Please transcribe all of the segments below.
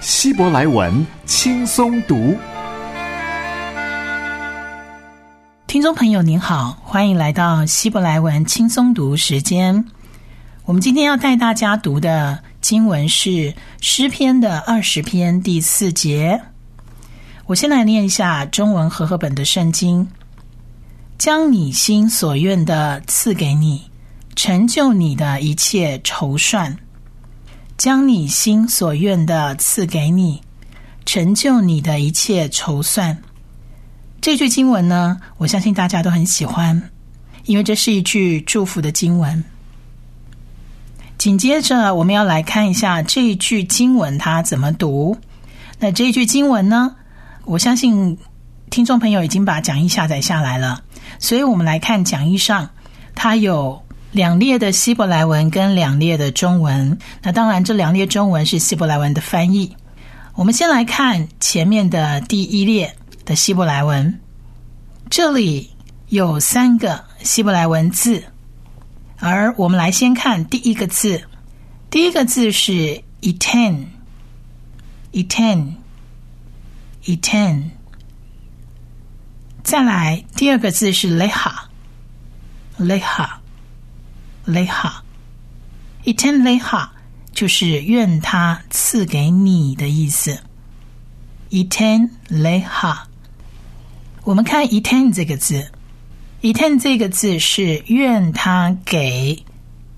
希伯来文轻松读。听众朋友您好，欢迎来到希伯来文轻松读时间。我们今天要带大家读的经文是诗篇的二十篇第四节。我先来念一下中文和合本的圣经：将你心所愿的赐给你，成就你的一切筹算；将你心所愿的赐给你，成就你的一切筹算。这句经文呢，我相信大家都很喜欢，因为这是一句祝福的经文。紧接着，我们要来看一下这一句经文它怎么读。那这一句经文呢？我相信听众朋友已经把讲义下载下来了，所以我们来看讲义上，它有两列的希伯来文跟两列的中文。那当然，这两列中文是希伯来文的翻译。我们先来看前面的第一列的希伯来文，这里有三个希伯来文字，而我们来先看第一个字，第一个字是 etan，etan。etan，再来第二个字是 leha，leha leha，leha，leha，etan leha 就是愿他赐给你的意思。etan leha，我们看 etan 这个字，etan 这个字是愿他给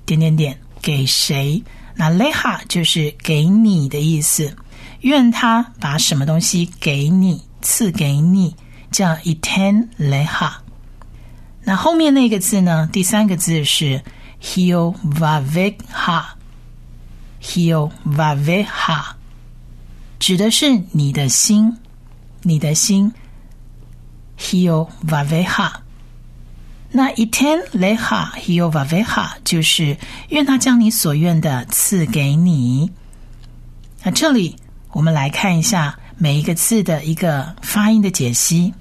点点点给谁？那 leha 就是给你的意思。愿他把什么东西给你，赐给你，叫 etan leha。那后面那个字呢？第三个字是 hio vavekha，hio vavekha，指的是你的心，你的心 hio vavekha。那 etan leha hio vavekha 就是愿他将你所愿的赐给你。那这里。我们来看一下每一个字的一个发音的解析。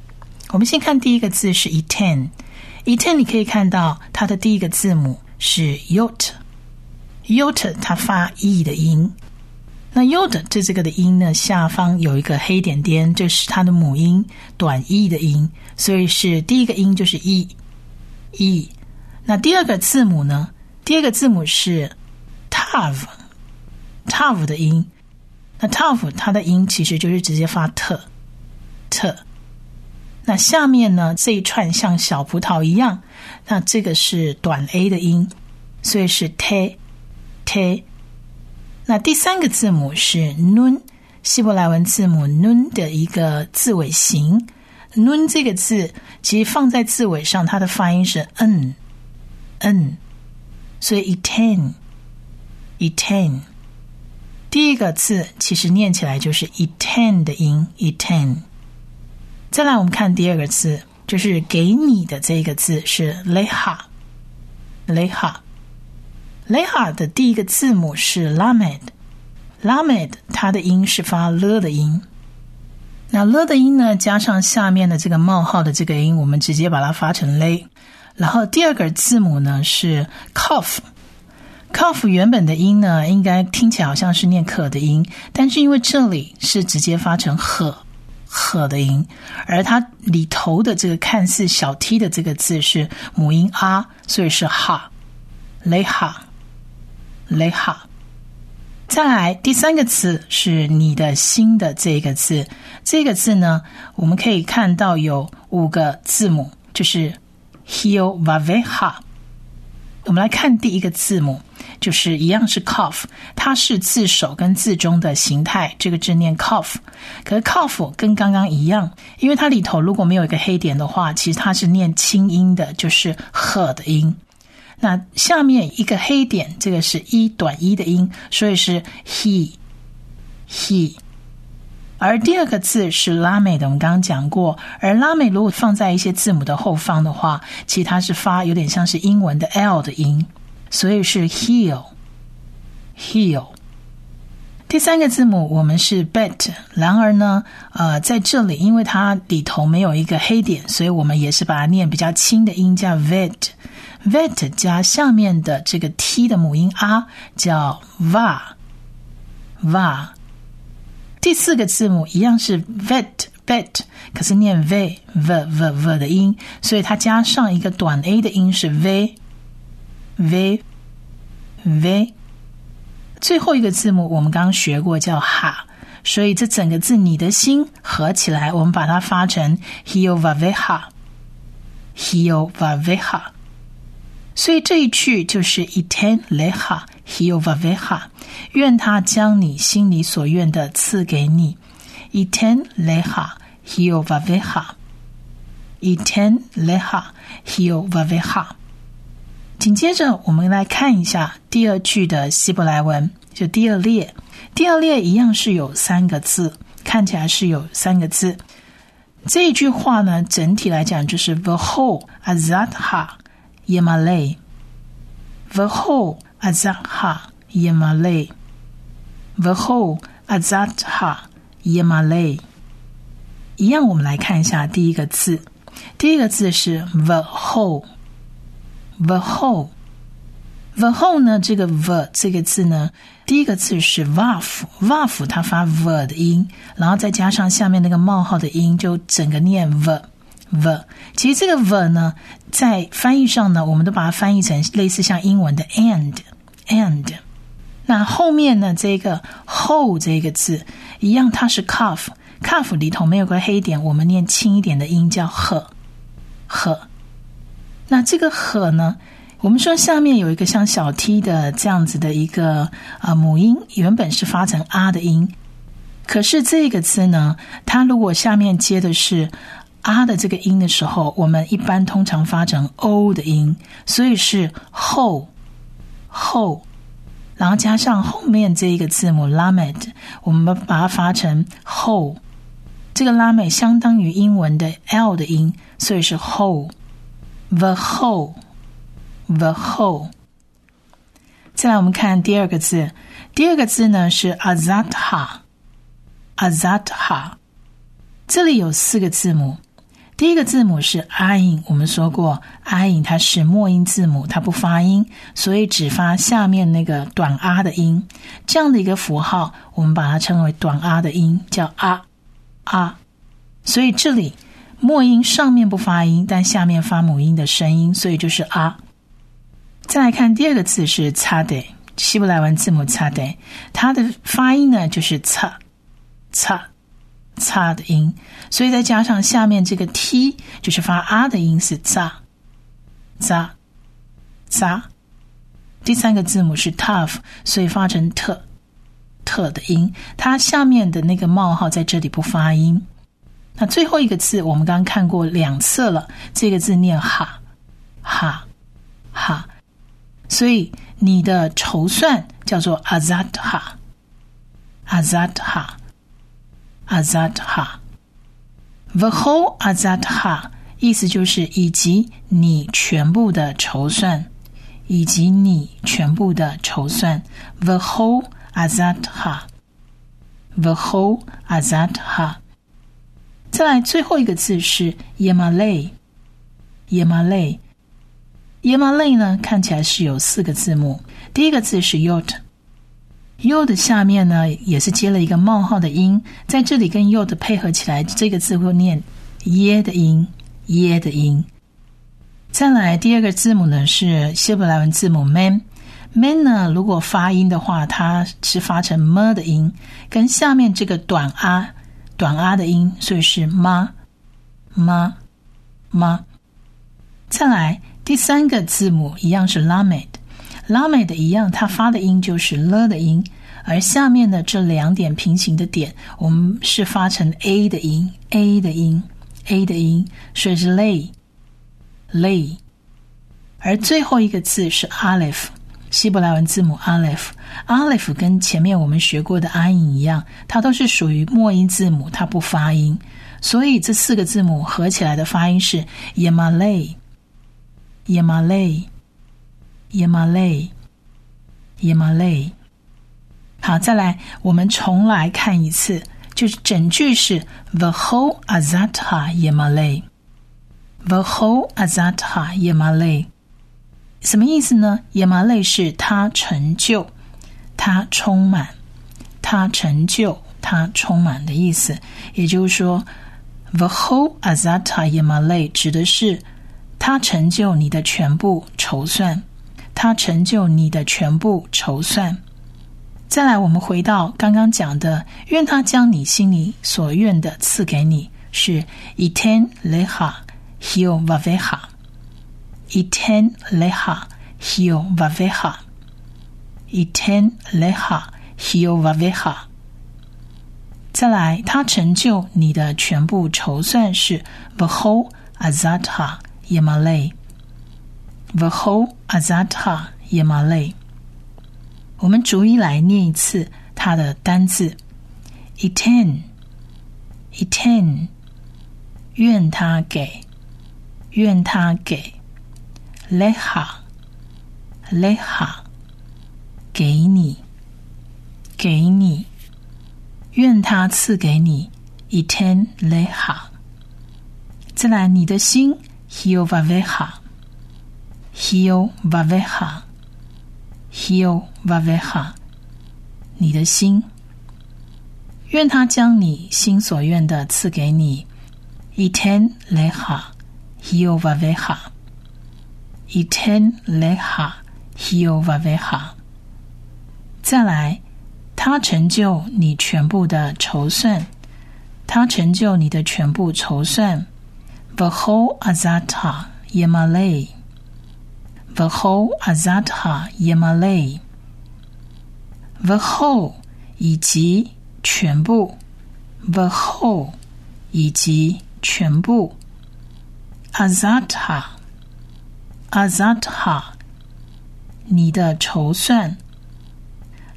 我们先看第一个字是 etan，etan 你可以看到它的第一个字母是 yot，yot 它发 e 的音。那 yot 这这个的音呢，下方有一个黑点点，这是它的母音短 e 的音，所以是第一个音就是 e，e。那第二个字母呢？第二个字母是 tav，tav 的音。那 tough 它的音其实就是直接发特特，那下面呢这一串像小葡萄一样，那这个是短 a 的音，所以是 te te。那第三个字母是 nun，希伯来文字母 nun 的一个字尾形，nun 这个字其实放在字尾上，它的发音是 n n，所以 etan etan。第一个字其实念起来就是 etan 的音，etan。再来，我们看第二个字，就是给你的这个字是 leha，leha，leha 的第一个字母是 lamed，lamed 它的音是发了的音。那了的音呢，加上下面的这个冒号的这个音，我们直接把它发成 le。然后第二个字母呢是 cough。cough 原本的音呢，应该听起来好像是念可的音，但是因为这里是直接发成呵赫的音，而它里头的这个看似小 t 的这个字是母音啊，所以是哈雷哈雷哈。再来第三个词是你的心的这个字，这个字呢，我们可以看到有五个字母，就是 hio vave ha。我们来看第一个字母。就是一样是 cough，它是字首跟字中的形态，这个字念 cough。可是 cough 跟刚刚一样，因为它里头如果没有一个黑点的话，其实它是念轻音的，就是呵的音。那下面一个黑点，这个是一短一的音，所以是 he he 而第二个字是拉美的，我们刚刚讲过。而拉美如果放在一些字母的后方的话，其实它是发有点像是英文的 L 的音，所以是 heel，heel。第三个字母我们是 bet，然而呢，呃，在这里因为它里头没有一个黑点，所以我们也是把它念比较轻的音，叫 vet，vet 加下面的这个 t 的母音 r 叫 va，va。第四个字母一样是 vet，bet，可是念 v，v，v，v 的音，所以它加上一个短 a 的音是 v，v，v。最后一个字母我们刚学过叫哈，所以这整个字你的心合起来，我们把它发成 hi o va ve ha hi o va ve ha。所以这一句就是 iten leha hiovavha，愿他将你心里所愿的赐给你。iten leha hiovavha，iten leha hiovavha。紧接着，我们来看一下第二句的希伯来文，就第二列。第二列一样是有三个字，看起来是有三个字。这一句话呢，整体来讲就是 the whole azatha yemale，the whole azatha yemale，the whole azatha yemale。一样，我们来看一下第一个字，第一个字是 the whole。the whole，the whole 呢？这个 the 这个字呢，第一个字是 vaf，vaf 它发 v 的音，然后再加上下面那个冒号的音，就整个念 v v。其实这个 v 呢，在翻译上呢，我们都把它翻译成类似像英文的 and and。那后面呢，这个 whole 这个字一样，它是 cuff，cuff 里头没有个黑点，我们念轻一点的音叫 h h。那这个“呵”呢？我们说下面有一个像小 t 的这样子的一个啊母音，原本是发成啊的音，可是这个字呢，它如果下面接的是啊的这个音的时候，我们一般通常发成 o 的音，所以是后后，然后加上后面这一个字母 lamed，我们把它发成后，这个拉美相当于英文的 l 的音，所以是后。The whole, the whole。再来，我们看第二个字。第二个字呢是 azatha，azatha。这里有四个字母。第一个字母是 ain，我们说过 ain 它是末音字母，它不发音，所以只发下面那个短 a 的音。这样的一个符号，我们把它称为短 a 的音，叫 a a。所以这里。末音上面不发音，但下面发母音的声音，所以就是啊。再来看第二个字是擦的，希伯来文字母擦的，它的发音呢就是擦擦擦的音，所以再加上下面这个 t 就是发啊的音是扎扎扎。第三个字母是 tough，所以发成特特的音，它下面的那个冒号在这里不发音。那最后一个字，我们刚刚看过两次了。这个字念哈，哈，哈。所以你的筹算叫做 azat ha，azat ha。Az。The whole azat ha，意思就是以及你全部的筹算，以及你全部的筹算。The whole azat ha，the whole azat ha。再来最后一个字是 yamale，yamale，yamale 呢看起来是有四个字母。第一个字是 yot yod 下面呢也是接了一个冒号的音，在这里跟 yod 配合起来，这个字会念耶的音，耶的音。再来第二个字母呢是希伯来文字母 man，man 呢如果发音的话，它是发成 m 的音，跟下面这个短 a。短啊的音，所以是妈妈妈。再来第三个字母一样是拉美的，拉美的一样，它发的音就是了的音，而下面的这两点平行的点，我们是发成 a 的音，a 的音，a 的音，所以是 lay lay。而最后一个字是 aleph 希伯来文字母 Aleph，Aleph 跟前面我们学过的阿音一样，它都是属于末音字母，它不发音，所以这四个字母合起来的发音是 yamale，yamale yamalay yamalay。好，再来，我们重来看一次，就是整句是 The whole Azata Yamalay，The whole Azata Yamalay。什么意思呢？耶玛类是他成就，他充满，他成就，他充满的意思。也就是说，the whole azata 耶玛类指的是他成就你的全部筹算，它成就你的全部筹算。再来，我们回到刚刚讲的，愿他将你心里所愿的赐给你，是 iten leha hio vaveha。iten leha hio vaveha iten leha hio vaveha。再来，他成就你的全部筹算是 v'ho azata yemale v'ho azata yamale，。我们逐一来念一次它的单字：iten iten，愿他给，愿他给。leha，leha，给你，给你，愿他赐给你一天 leha。再来，你的心，Hevaveha hio vaveha，hio vaveha，hio vaveha，你的心，愿他将你心所愿的赐给你一天 leha，hio vaveha。iten leha hio vaveha。再来，他成就你全部的筹算，他成就你的全部筹算。The whole azata yemale，the whole azata yamale，the whole 以及全部，the whole 以及全部，azata。Azatha，你的筹算。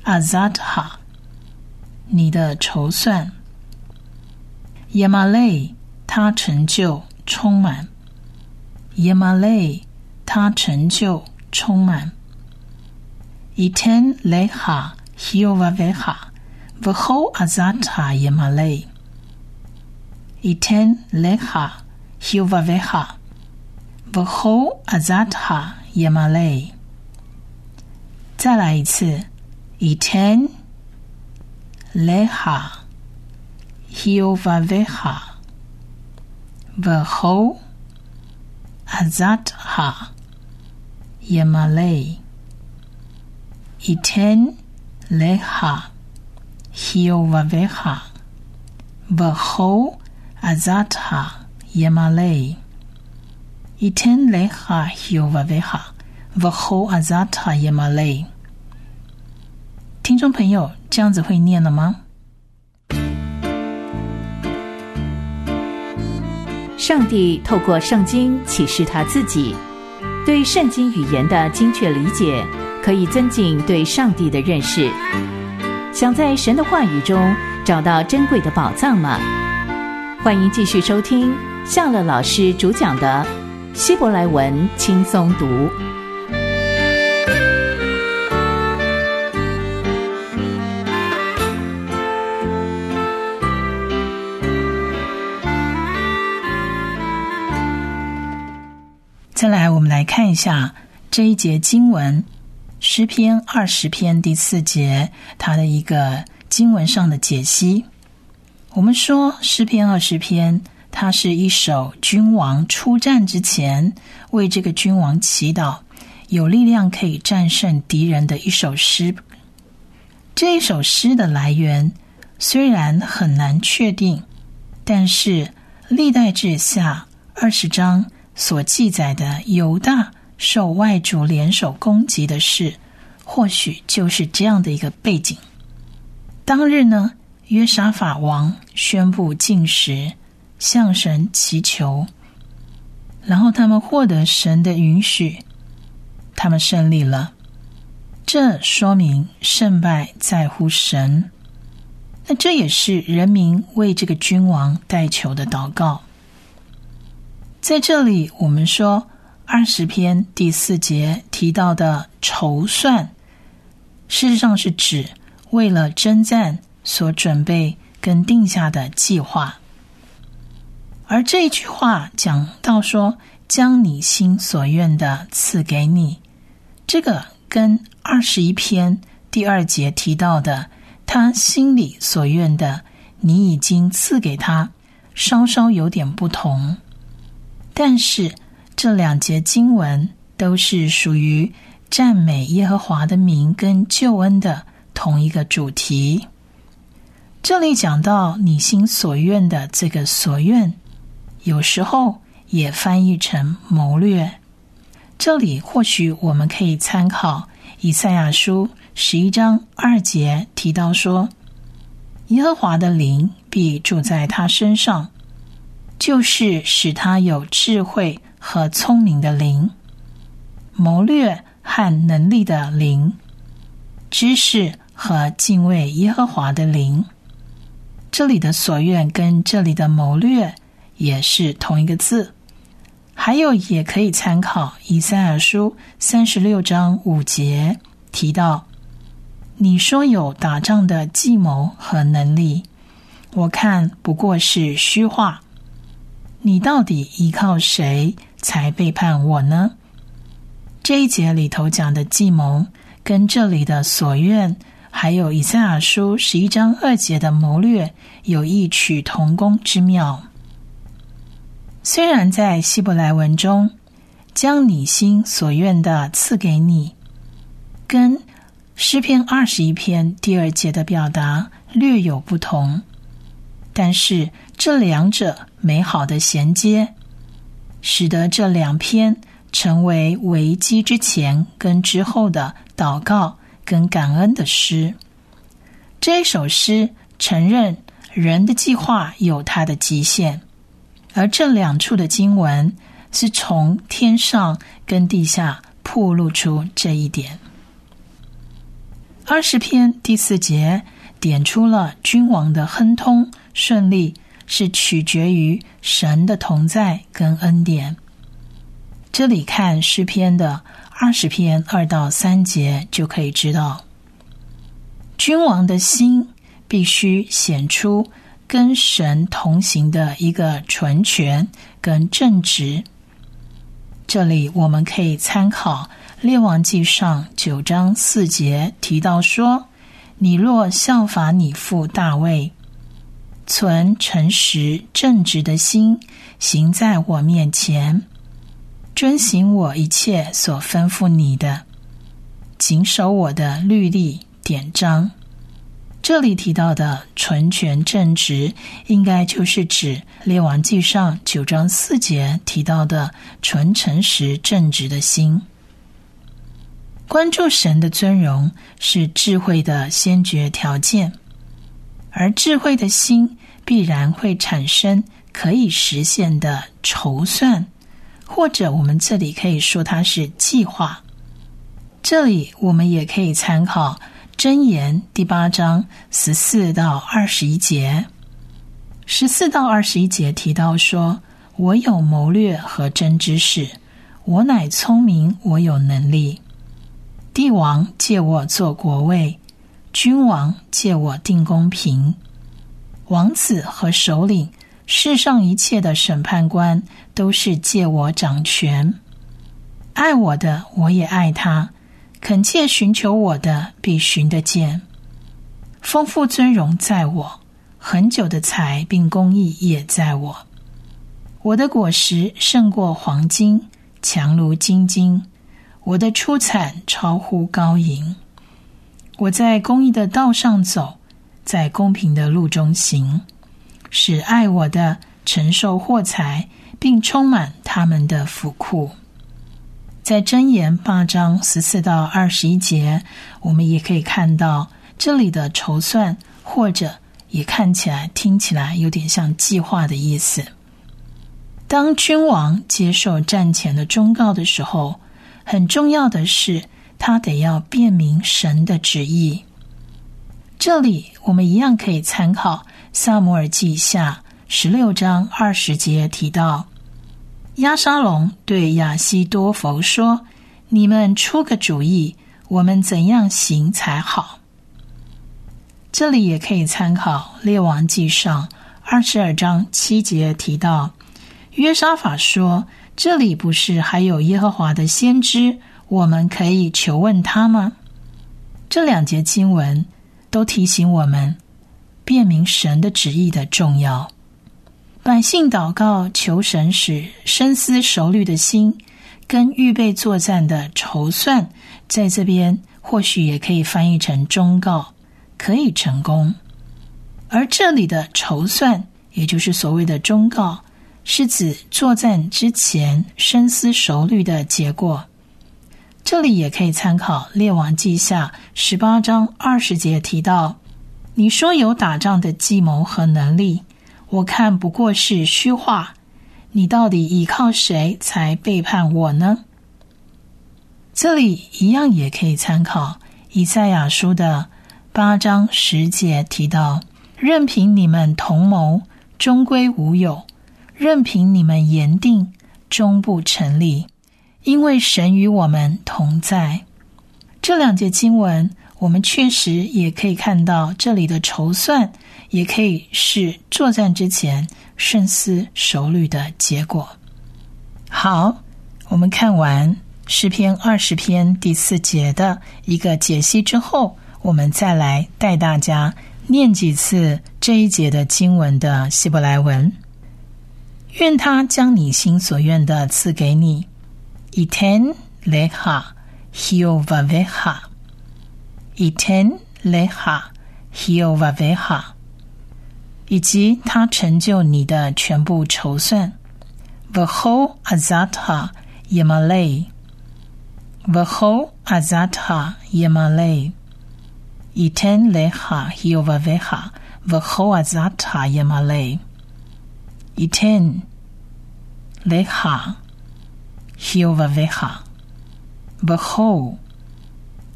Azatha，你的筹算。Yamalay，他成就充满。Yamalay，他成就充满。一天雷哈希奥瓦维哈，v 后阿扎塔耶马雷。一天雷哈希奥瓦维哈，v 后阿扎塔耶马雷。再来一次，一天雷哈希奥瓦维哈，v 后阿扎塔。Yamalay iten leha hiovaveha Vaho azatha yamalay iten leha hiovaveha Vaho azata yemalay。听众朋友，这样子会念了吗？上帝透过圣经启示他自己，对圣经语言的精确理解，可以增进对上帝的认识。想在神的话语中找到珍贵的宝藏吗？欢迎继续收听夏乐老师主讲的。希伯来文轻松读。来，看一下这一节经文，诗篇二十篇第四节，它的一个经文上的解析。我们说诗篇二十篇。它是一首君王出战之前为这个君王祈祷，有力量可以战胜敌人的一首诗。这一首诗的来源虽然很难确定，但是历代志下二十章所记载的犹大受外族联手攻击的事，或许就是这样的一个背景。当日呢，约沙法王宣布禁食。向神祈求，然后他们获得神的允许，他们胜利了。这说明胜败在乎神。那这也是人民为这个君王代求的祷告。在这里，我们说二十篇第四节提到的筹算，事实上是指为了征战所准备跟定下的计划。而这一句话讲到说，将你心所愿的赐给你，这个跟二十一篇第二节提到的。他心里所愿的，你已经赐给他，稍稍有点不同。但是这两节经文都是属于赞美耶和华的名跟救恩的同一个主题。这里讲到你心所愿的这个所愿，有时候也翻译成谋略。这里或许我们可以参考以赛亚书。十一章二节提到说：“耶和华的灵必住在他身上，就是使他有智慧和聪明的灵，谋略和能力的灵，知识和敬畏耶和华的灵。”这里的所愿跟这里的谋略也是同一个字。还有，也可以参考以赛亚书三十六章五节提到。你说有打仗的计谋和能力，我看不过是虚话。你到底依靠谁才背叛我呢？这一节里头讲的计谋，跟这里的所愿，还有以赛亚书十一章二节的谋略，有异曲同工之妙。虽然在希伯来文中，将你心所愿的赐给你，跟。诗篇二十一篇第二节的表达略有不同，但是这两者美好的衔接，使得这两篇成为危机之前跟之后的祷告跟感恩的诗。这首诗承认人的计划有它的极限，而这两处的经文是从天上跟地下铺露出这一点。二十篇第四节点出了君王的亨通顺利是取决于神的同在跟恩典。这里看诗篇的二十篇二到三节就可以知道，君王的心必须显出跟神同行的一个纯全跟正直。这里我们可以参考。列王记上九章四节提到说：“你若效法你父大卫，存诚实正直的心，行在我面前，遵行我一切所吩咐你的，谨守我的律例典章。”这里提到的纯全正直，应该就是指列王记上九章四节提到的纯诚实正直的心。关注神的尊荣是智慧的先决条件，而智慧的心必然会产生可以实现的筹算，或者我们这里可以说它是计划。这里我们也可以参考箴言第八章十四到二十一节，十四到二十一节提到说：“我有谋略和真知识，我乃聪明，我有能力。”帝王借我做国位，君王借我定公平，王子和首领，世上一切的审判官都是借我掌权。爱我的，我也爱他；恳切寻求我的，必寻得见。丰富尊荣在我，很久的财并公益也在我。我的果实胜过黄金，强如金金。我的出产超乎高银，我在公益的道上走，在公平的路中行，使爱我的承受货财，并充满他们的府库。在箴言八章十四到二十一节，我们也可以看到这里的筹算，或者也看起来、听起来有点像计划的意思。当君王接受战前的忠告的时候。很重要的是，他得要辨明神的旨意。这里我们一样可以参考《萨姆尔记下》十六章二十节提到，亚沙龙对亚西多佛说：“你们出个主意，我们怎样行才好？”这里也可以参考《列王记上》二十二章七节提到，约沙法说：“这里不是还有耶和华的先知，我们可以求问他吗？”这两节经文。都提醒我们辨明神的旨意的重要。百姓祷告求神使深思熟虑的心跟预备作战的筹算，在这边或许也可以翻译成忠告，可以成功。而这里的筹算，也就是所谓的忠告，是指作战之前深思熟虑的结果。这里也可以参考《列王记下》十八章二十节提到：“你说有打仗的计谋和能力，我看不过是虚话。你到底依靠谁才背叛我呢？”这里一样也可以参考《以赛亚书》的八章十节提到：“任凭你们同谋，终归无有；任凭你们言定，终不成立。”因为神与我们同在，这两节经文，我们确实也可以看到这里的筹算，也可以是作战之前深思熟虑的结果。好，我们看完诗篇二十篇第四节的一个解析之后，我们再来带大家念几次这一节的经文的希伯来文。愿他将你心所愿的赐给你。ייתן לך היובביך. ייתן לך היובביך. 以及他成就你的全部筹算。V'ho azata yemalei. V'ho azata yemalei. ייתן לך היובביך. V'ho azata yemalei. ייתן לך שיובביך. בכל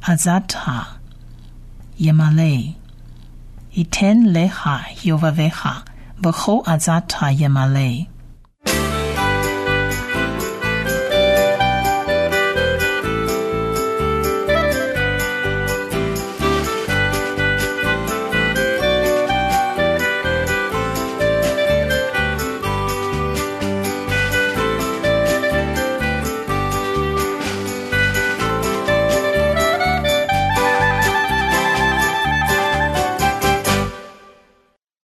עזת ימלא. ייתן לך יובביך, בכל עזת ימלא.